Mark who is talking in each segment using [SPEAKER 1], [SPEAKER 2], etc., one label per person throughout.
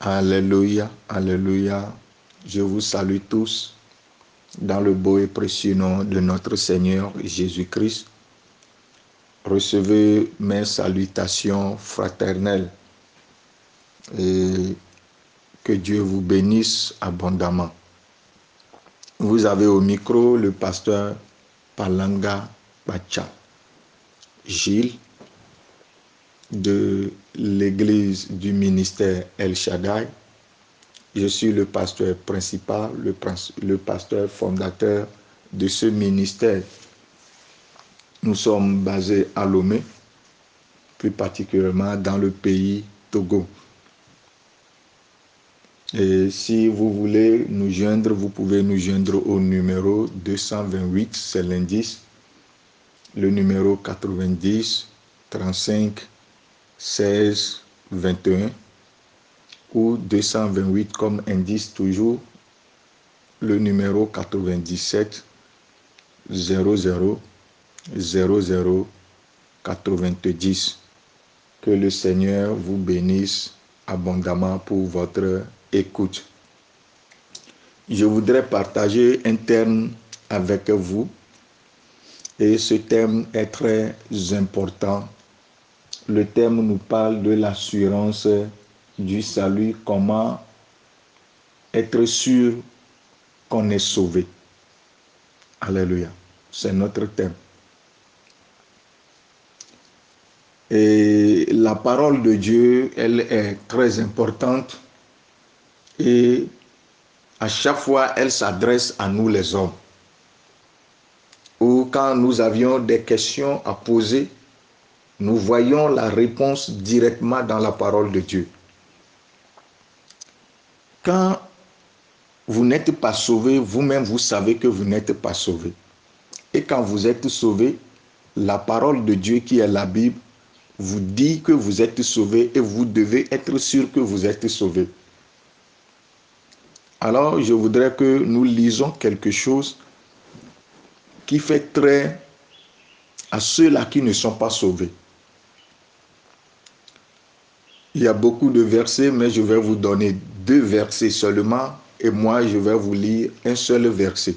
[SPEAKER 1] Alléluia, Alléluia. Je vous salue tous dans le beau et précieux nom de notre Seigneur Jésus-Christ. Recevez mes salutations fraternelles et que Dieu vous bénisse abondamment. Vous avez au micro le pasteur Palanga Bacha Gilles de l'église du ministère El Shaddai. Je suis le pasteur principal, le, le pasteur fondateur de ce ministère. Nous sommes basés à Lomé, plus particulièrement dans le pays Togo. Et si vous voulez nous joindre, vous pouvez nous joindre au numéro 228, c'est l'indice, le numéro 90 35 16 21 ou 228 comme indice toujours le numéro 97 00 00 90. Que le Seigneur vous bénisse abondamment pour votre écoute. Je voudrais partager un thème avec vous et ce thème est très important. Le thème nous parle de l'assurance du salut, comment être sûr qu'on est sauvé? Alléluia. C'est notre thème. Et la parole de Dieu, elle est très importante et à chaque fois, elle s'adresse à nous les hommes. Ou quand nous avions des questions à poser, nous voyons la réponse directement dans la parole de Dieu. Quand vous n'êtes pas sauvé, vous-même, vous savez que vous n'êtes pas sauvé. Et quand vous êtes sauvé, la parole de Dieu qui est la Bible vous dit que vous êtes sauvé et vous devez être sûr que vous êtes sauvé. Alors, je voudrais que nous lisons quelque chose qui fait très à ceux-là qui ne sont pas sauvés. Il y a beaucoup de versets, mais je vais vous donner deux versets seulement et moi, je vais vous lire un seul verset.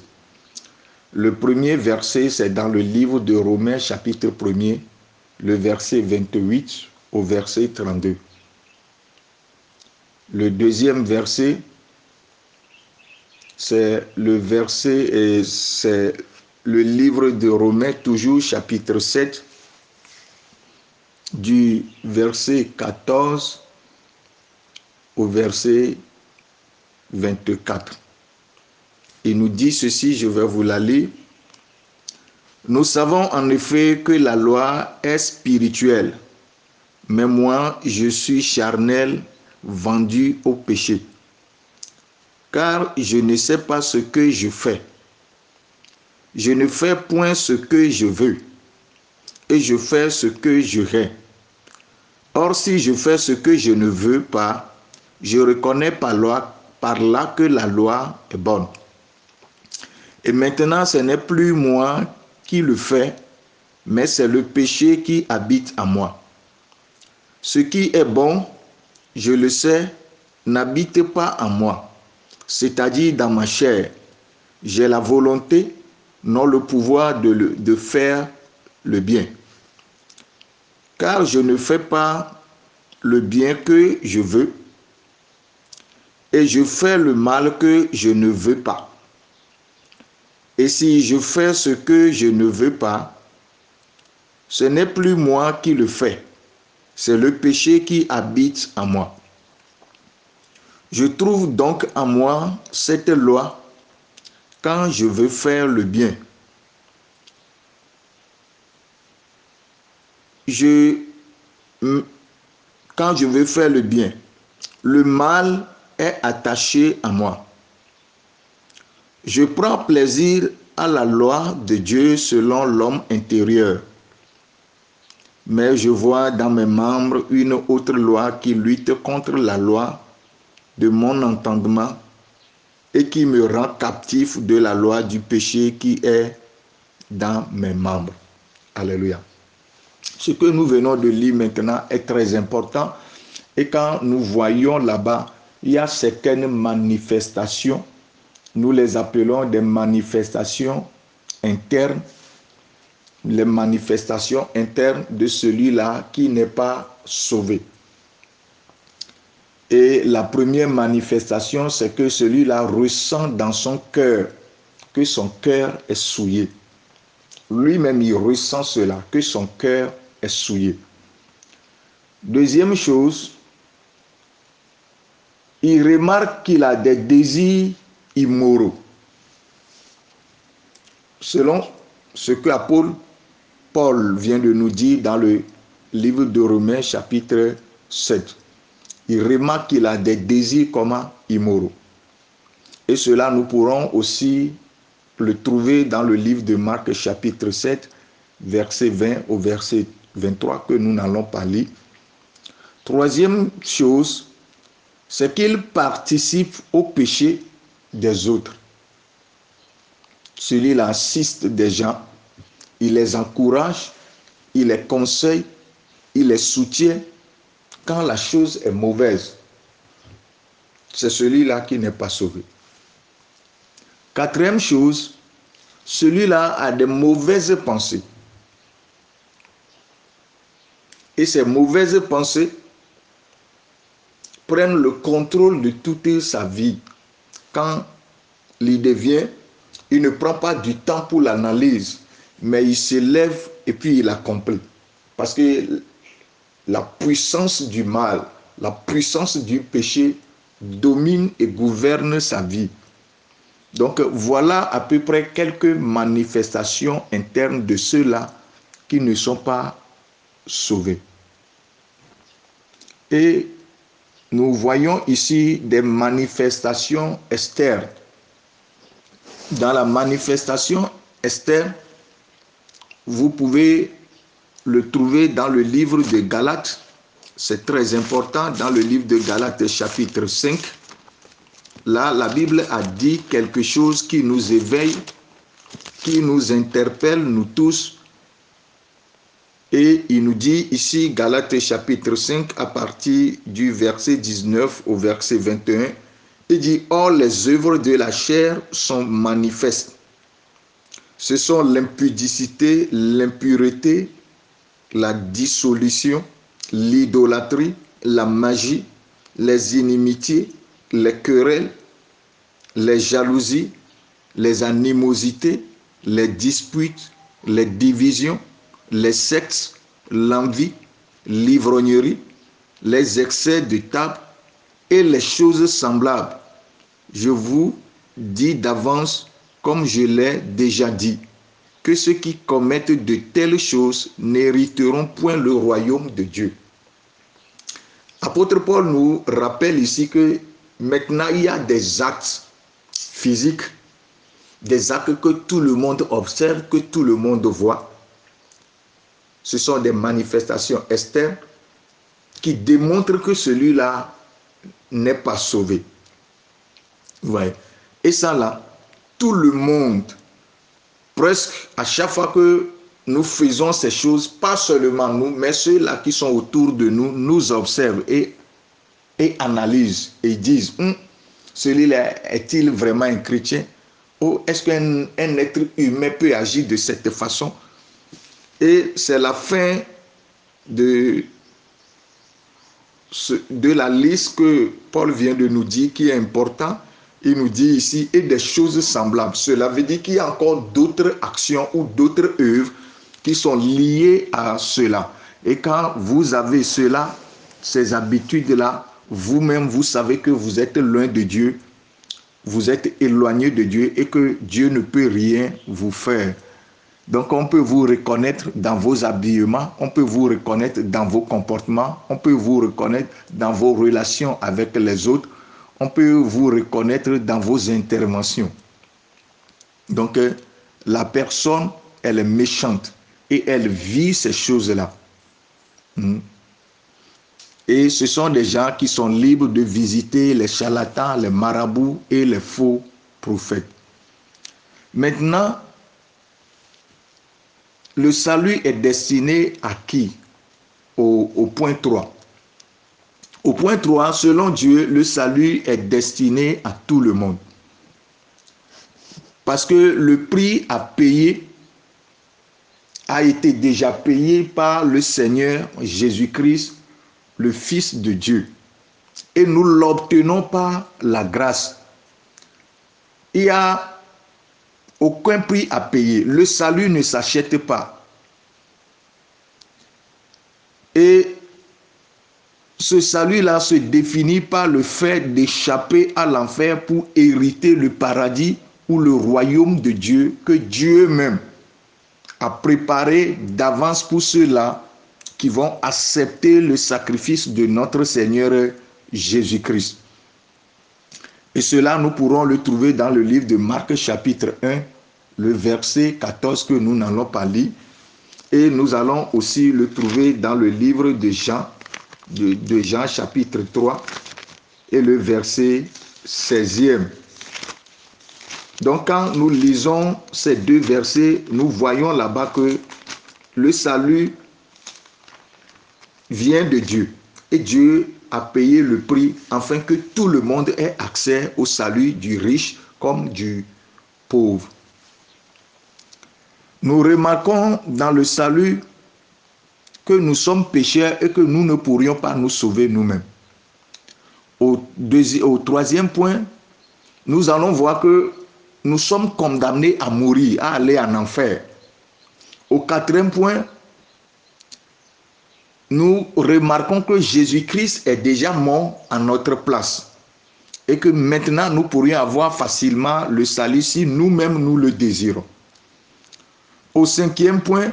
[SPEAKER 1] Le premier verset, c'est dans le livre de Romains chapitre 1er, le verset 28 au verset 32. Le deuxième verset, c'est le verset, et c'est le livre de Romains, toujours chapitre 7, du verset 14 au verset 24. Il nous dit ceci, je vais vous la lire. Nous savons en effet que la loi est spirituelle, mais moi je suis charnel, vendu au péché. Car je ne sais pas ce que je fais. Je ne fais point ce que je veux, et je fais ce que je hais. Or, si je fais ce que je ne veux pas, je reconnais par, là que la loi est bonne. Et maintenant, ce n'est plus moi qui le fais, mais c'est le péché qui habite en moi. Ce qui est bon, je le sais, n'habite pas en moi, c'est-à-dire dans ma chair. J'ai la volonté, non le pouvoir de faire le bien. Car je ne fais pas le bien que je veux, et je fais le mal que je ne veux pas. Et si je fais ce que je ne veux pas, ce n'est plus moi qui le fais, c'est le péché qui habite en moi. Je trouve donc en moi cette loi quand je veux faire le bien. Quand je veux faire le bien, le mal est attaché à moi. Je prends plaisir à la loi de Dieu selon l'homme intérieur. Mais je vois dans mes membres une autre loi qui lutte contre la loi de mon entendement et qui me rend captif de la loi du péché qui est dans mes membres. Alléluia. Ce que nous venons de lire maintenant est très important et quand nous voyons là-bas il y a certaines manifestations, nous les appelons des manifestations internes, les manifestations internes de celui-là qui n'est pas sauvé. Et la première manifestation, c'est que celui-là ressent dans son cœur que son cœur est souillé. Lui-même, il ressent cela, que son cœur est souillé. Deuxième chose, il remarque qu'il a des désirs immoraux. Selon ce que Paul vient de nous dire dans le livre de Romains chapitre 7. Il remarque qu'il a des désirs comment immoraux. Et cela, nous pourrons aussi le trouver dans le livre de Marc chapitre 7, verset 20 au verset 23 que nous n'allons pas lire. Troisième chose, c'est qu'il participe au péché des autres. Celui-là assiste des gens, il les encourage, il les conseille, il les soutient quand la chose est mauvaise. C'est celui-là qui n'est pas sauvé. Quatrième chose, celui-là a des mauvaises pensées. Et ces mauvaises pensées prennent le contrôle de toute sa vie. Quand il devient, il ne prend pas du temps pour l'analyse, mais il se lève et puis il accomplit. Parce que la puissance du mal, la puissance du péché domine et gouverne sa vie. Donc voilà à peu près quelques manifestations internes de ceux-là qui ne sont pas sauvés. Et nous voyons ici des manifestations externes. Dans la manifestation externe, vous pouvez le trouver dans le livre de Galates. C'est très important dans le livre de Galates chapitre 5. Là, la Bible a dit quelque chose qui nous éveille, qui nous interpelle, nous tous, et il nous dit ici, Galates chapitre 5, à partir du verset 19 au verset 21, il dit, Or les œuvres de la chair sont manifestes. Ce sont l'impudicité, l'impureté, la dissolution, l'idolâtrie, la magie, les inimitiés, les querelles, les jalousies, les animosités, les disputes, les divisions les sexes, l'envie, l'ivrognerie, les excès de table et les choses semblables. Je vous dis d'avance, comme je l'ai déjà dit, que ceux qui commettent de telles choses n'hériteront point le royaume de Dieu. Apôtre Paul nous rappelle ici que maintenant il y a des actes physiques, des actes que tout le monde observe, que tout le monde voit, ce sont des manifestations externes qui démontrent que celui-là n'est pas sauvé. Ouais. Et ça là, tout le monde, presque à chaque fois que nous faisons ces choses, pas seulement nous, mais ceux-là qui sont autour de nous, nous observent et, et analysent et disent, hum, celui-là est-il vraiment un chrétien? Ou est-ce qu'un être humain peut agir de cette façon? Et c'est la fin de, de la liste que Paul vient de nous dire qui est important. Il nous dit ici, et des choses semblables. Cela veut dire qu'il y a encore d'autres actions ou d'autres œuvres qui sont liées à cela. Et quand vous avez cela, ces habitudes-là, vous-même, vous savez que vous êtes loin de Dieu, vous êtes éloigné de Dieu et que Dieu ne peut rien vous faire. Donc on peut vous reconnaître dans vos habillements, on peut vous reconnaître dans vos comportements, on peut vous reconnaître dans vos relations avec les autres, on peut vous reconnaître dans vos interventions. Donc euh, la personne, elle est méchante et elle vit ces choses-là. Hmm. Et ce sont des gens qui sont libres de visiter les charlatans, les marabouts et les faux prophètes. Maintenant, le salut est destiné à qui? Au, point 3. Au point 3, selon Dieu, le salut est destiné à tout le monde. Parce que le prix à payer a été déjà payé par le Seigneur Jésus-Christ, le Fils de Dieu. Et nous l'obtenons par la grâce. Il n'y a aucun prix à payer. Le salut ne s'achète pas. Et ce salut-là se définit par le fait d'échapper à l'enfer pour hériter le paradis ou le royaume de Dieu que Dieu même a préparé d'avance pour ceux-là qui vont accepter le sacrifice de notre Seigneur Jésus-Christ. Et cela, nous pourrons le trouver dans le livre de Marc chapitre 1, le verset 14 que nous n'allons pas lire. Et nous allons aussi le trouver dans le livre de Jean, de, Jean chapitre 3 et le verset 16e. Donc quand nous lisons ces deux versets, nous voyons là-bas que le salut vient de Dieu. Et Dieu a payé le prix afin que tout le monde ait accès au salut du riche comme du pauvre. Nous remarquons dans le salut que nous sommes pécheurs et que nous ne pourrions pas nous sauver nous-mêmes. Au, au troisième point, nous allons voir que nous sommes condamnés à mourir, à aller en enfer. Au quatrième point, nous remarquons que Jésus-Christ est déjà mort à notre place et que maintenant nous pourrions avoir facilement le salut si nous-mêmes nous le désirons. Au cinquième point,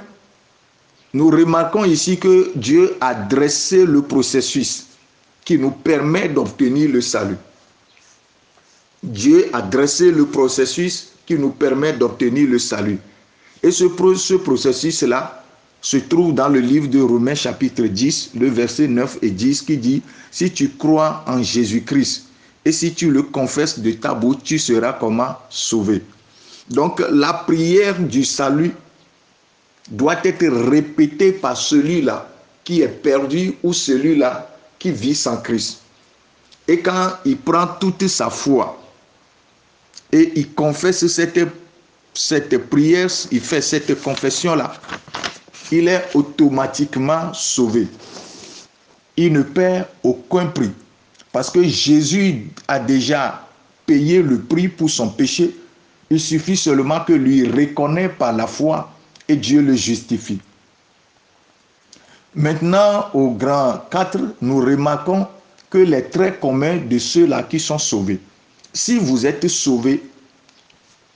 [SPEAKER 1] nous remarquons ici que Dieu a dressé le processus qui nous permet d'obtenir le salut. Dieu a dressé le processus qui nous permet d'obtenir le salut. Et ce, ce processus-là se trouve dans le livre de Romains chapitre 10, le verset 9 et 10 qui dit, si tu crois en Jésus-Christ et si tu le confesses de ta bouche, tu seras comment sauvé. Donc la prière du salut doit être répétée par celui-là qui est perdu ou celui-là qui vit sans Christ. Et quand il prend toute sa foi et il confesse cette, cette prière, il fait cette confession-là, il est automatiquement sauvé. Il ne perd aucun prix. Parce que Jésus a déjà payé le prix pour son péché. Il suffit seulement que lui reconnaisse par la foi et Dieu le justifie. Maintenant, au grand 4, nous remarquons que les traits communs de ceux-là qui sont sauvés. Si vous êtes sauvés,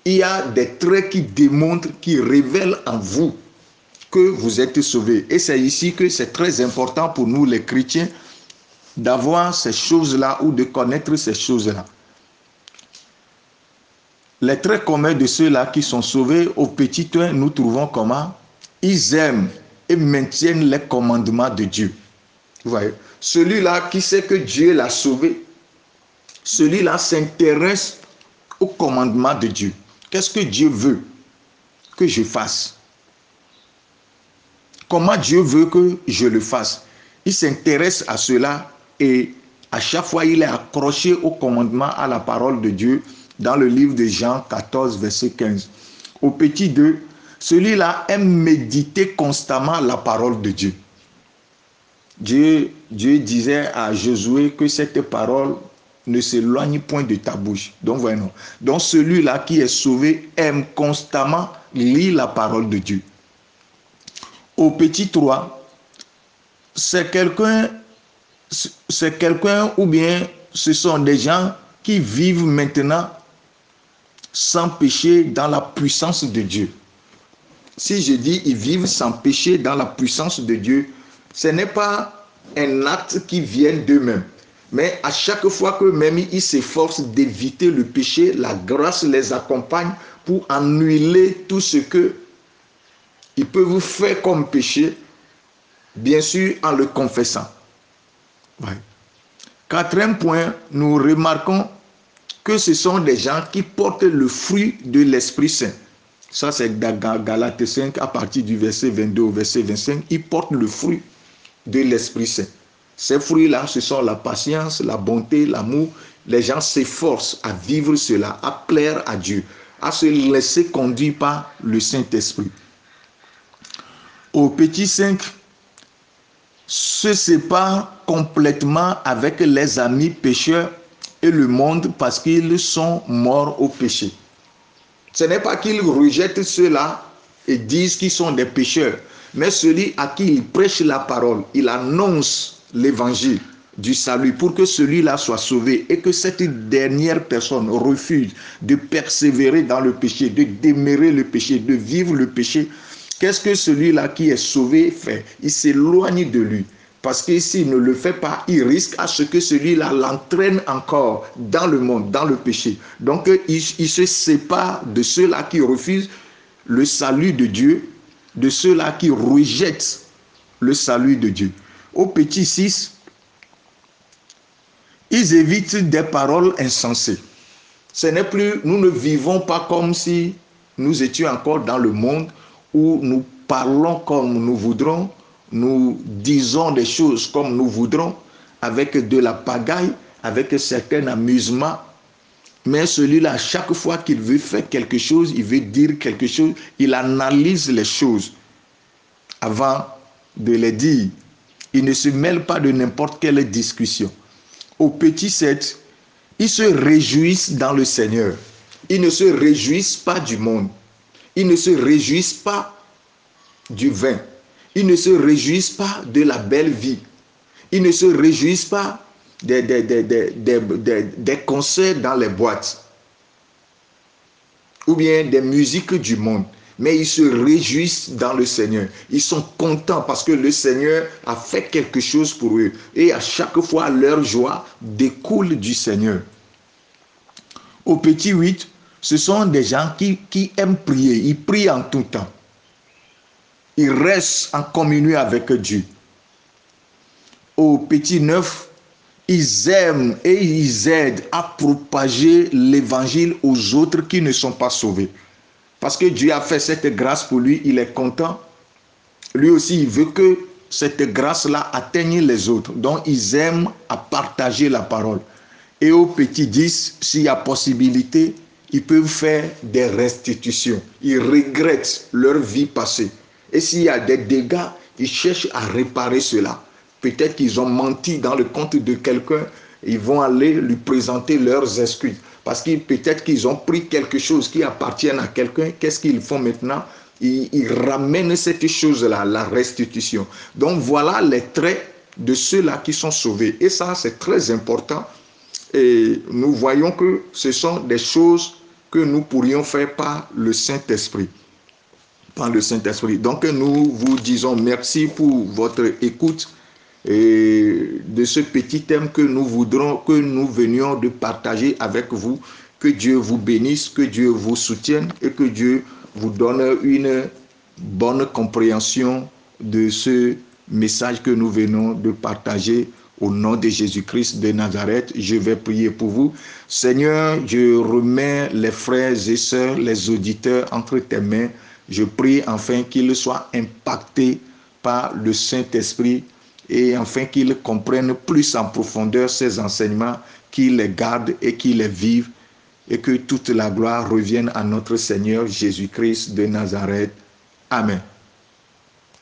[SPEAKER 1] il y a des traits qui démontrent, qui révèlent en vous que vous êtes sauvés. Et c'est ici que c'est très important pour nous les chrétiens d'avoir ces choses-là ou de connaître ces choses-là. Les traits communs de ceux-là qui sont sauvés au petit 1, nous trouvons comment? Ils aiment et maintiennent les commandements de Dieu. Vous voyez? Celui-là qui sait que Dieu l'a sauvé, celui-là s'intéresse aux commandements de Dieu. Qu'est-ce que Dieu veut que je fasse? Comment Dieu veut que je le fasse? Il s'intéresse à cela et à chaque fois il est accroché au commandement, à la parole de Dieu dans le livre de Jean 14, verset 15. Au petit 2, celui-là aime méditer constamment la parole de Dieu. Dieu, Dieu disait à Josué que cette parole ne s'éloigne point de ta bouche. Donc, voyons. Donc, celui-là qui est sauvé aime constamment lire la parole de Dieu. Au petit 3, c'est quelqu'un, c'est quelqu'un ou bien ce sont des gens qui vivent maintenant sans péché dans la puissance de Dieu. Si je dis ils vivent sans péché dans la puissance de Dieu, ce n'est pas un acte qui vient d'eux-mêmes. Mais à chaque fois que même ils s'efforcent d'éviter le péché, la grâce les accompagne pour annuler tout ce que ils peuvent faire comme péché, bien sûr en le confessant. Quatrième point, nous remarquons que ce sont des gens qui portent le fruit de l'Esprit Saint. Ça, c'est Galates 5, à partir du verset 22 au verset 25, ils portent le fruit de l'Esprit Saint. Ces fruits-là, ce sont la patience, la bonté, l'amour. Les gens s'efforcent à vivre cela, à plaire à Dieu, à se laisser conduire par le Saint-Esprit. Au petit 5, se sépare complètement avec les amis pécheurs et le monde parce qu'ils sont morts au péché. Ce n'est pas qu'ils rejettent cela et disent qu'ils sont des pécheurs, mais celui à qui il prêche la parole, il annonce l'évangile du salut pour que celui-là soit sauvé et que cette dernière personne refuse de persévérer dans le péché, de démérer le péché, de vivre le péché, qu'est-ce que celui-là qui est sauvé fait? Il s'éloigne de lui. Parce que s'il ne le fait pas, il risque à ce que celui-là l'entraîne encore dans le monde, dans le péché. Donc il, se sépare de ceux-là qui refusent le salut de Dieu, de ceux-là qui rejettent le salut de Dieu. Au petit 6, ils évitent des paroles insensées. Ce n'est plus, nous ne vivons pas comme si nous étions encore dans le monde où nous parlons comme nous voudrons, nous disons des choses comme nous voudrons, avec de la pagaille, avec certain amusement. Mais celui-là, chaque fois qu'il veut faire quelque chose, il veut dire quelque chose, il analyse les choses avant de les dire. Il ne se mêle pas de n'importe quelle discussion. Au petit 7, ils se réjouissent dans le Seigneur. Ils ne se réjouissent pas du monde. Ils ne se réjouissent pas du vin. Ils ne se réjouissent pas de la belle vie. Ils ne se réjouissent pas des, concerts dans les boîtes ou bien des musiques du monde. Mais ils se réjouissent dans le Seigneur. Ils sont contents parce que le Seigneur a fait quelque chose pour eux. Et à chaque fois, leur joie découle du Seigneur. Au petit 8, ce sont des gens qui, aiment prier. Ils prient en tout temps ils restent en communion avec Dieu. Au petit neuf, ils aiment et ils aident à propager l'évangile aux autres qui ne sont pas sauvés. Parce que Dieu a fait cette grâce pour lui, il est content. Lui aussi, il veut que cette grâce-là atteigne les autres. Donc, ils aiment à partager la parole. Et au petit 10, s'il y a possibilité, ils peuvent faire des restitutions. Ils regrettent leur vie passée. Et s'il y a des dégâts, ils cherchent à réparer cela. Peut-être qu'ils ont menti dans le compte de quelqu'un, ils vont aller lui présenter leurs excuses. Parce que peut-être qu'ils ont pris quelque chose qui appartient à quelqu'un. Qu'est-ce qu'ils font maintenant? Ils, ils, ramènent cette chose-là, la restitution. Donc voilà les traits de ceux-là qui sont sauvés. Et ça, c'est très important. Et nous voyons que ce sont des choses que nous pourrions faire par le Saint-Esprit par le Saint-Esprit. Donc nous vous disons merci pour votre écoute et de ce petit thème que nous voudrons, que nous venions de partager avec vous. Que Dieu vous bénisse, que Dieu vous soutienne et que Dieu vous donne une bonne compréhension de ce message que nous venons de partager au nom de Jésus-Christ de Nazareth. Je vais prier pour vous. Seigneur, je remets les frères et sœurs, les auditeurs entre tes mains. Je prie enfin qu'ils soient impactés par le Saint-Esprit et enfin qu'ils comprennent plus en profondeur ces enseignements, qu'ils les gardent et qu'ils les vivent et que toute la gloire revienne à notre Seigneur Jésus-Christ de Nazareth. Amen.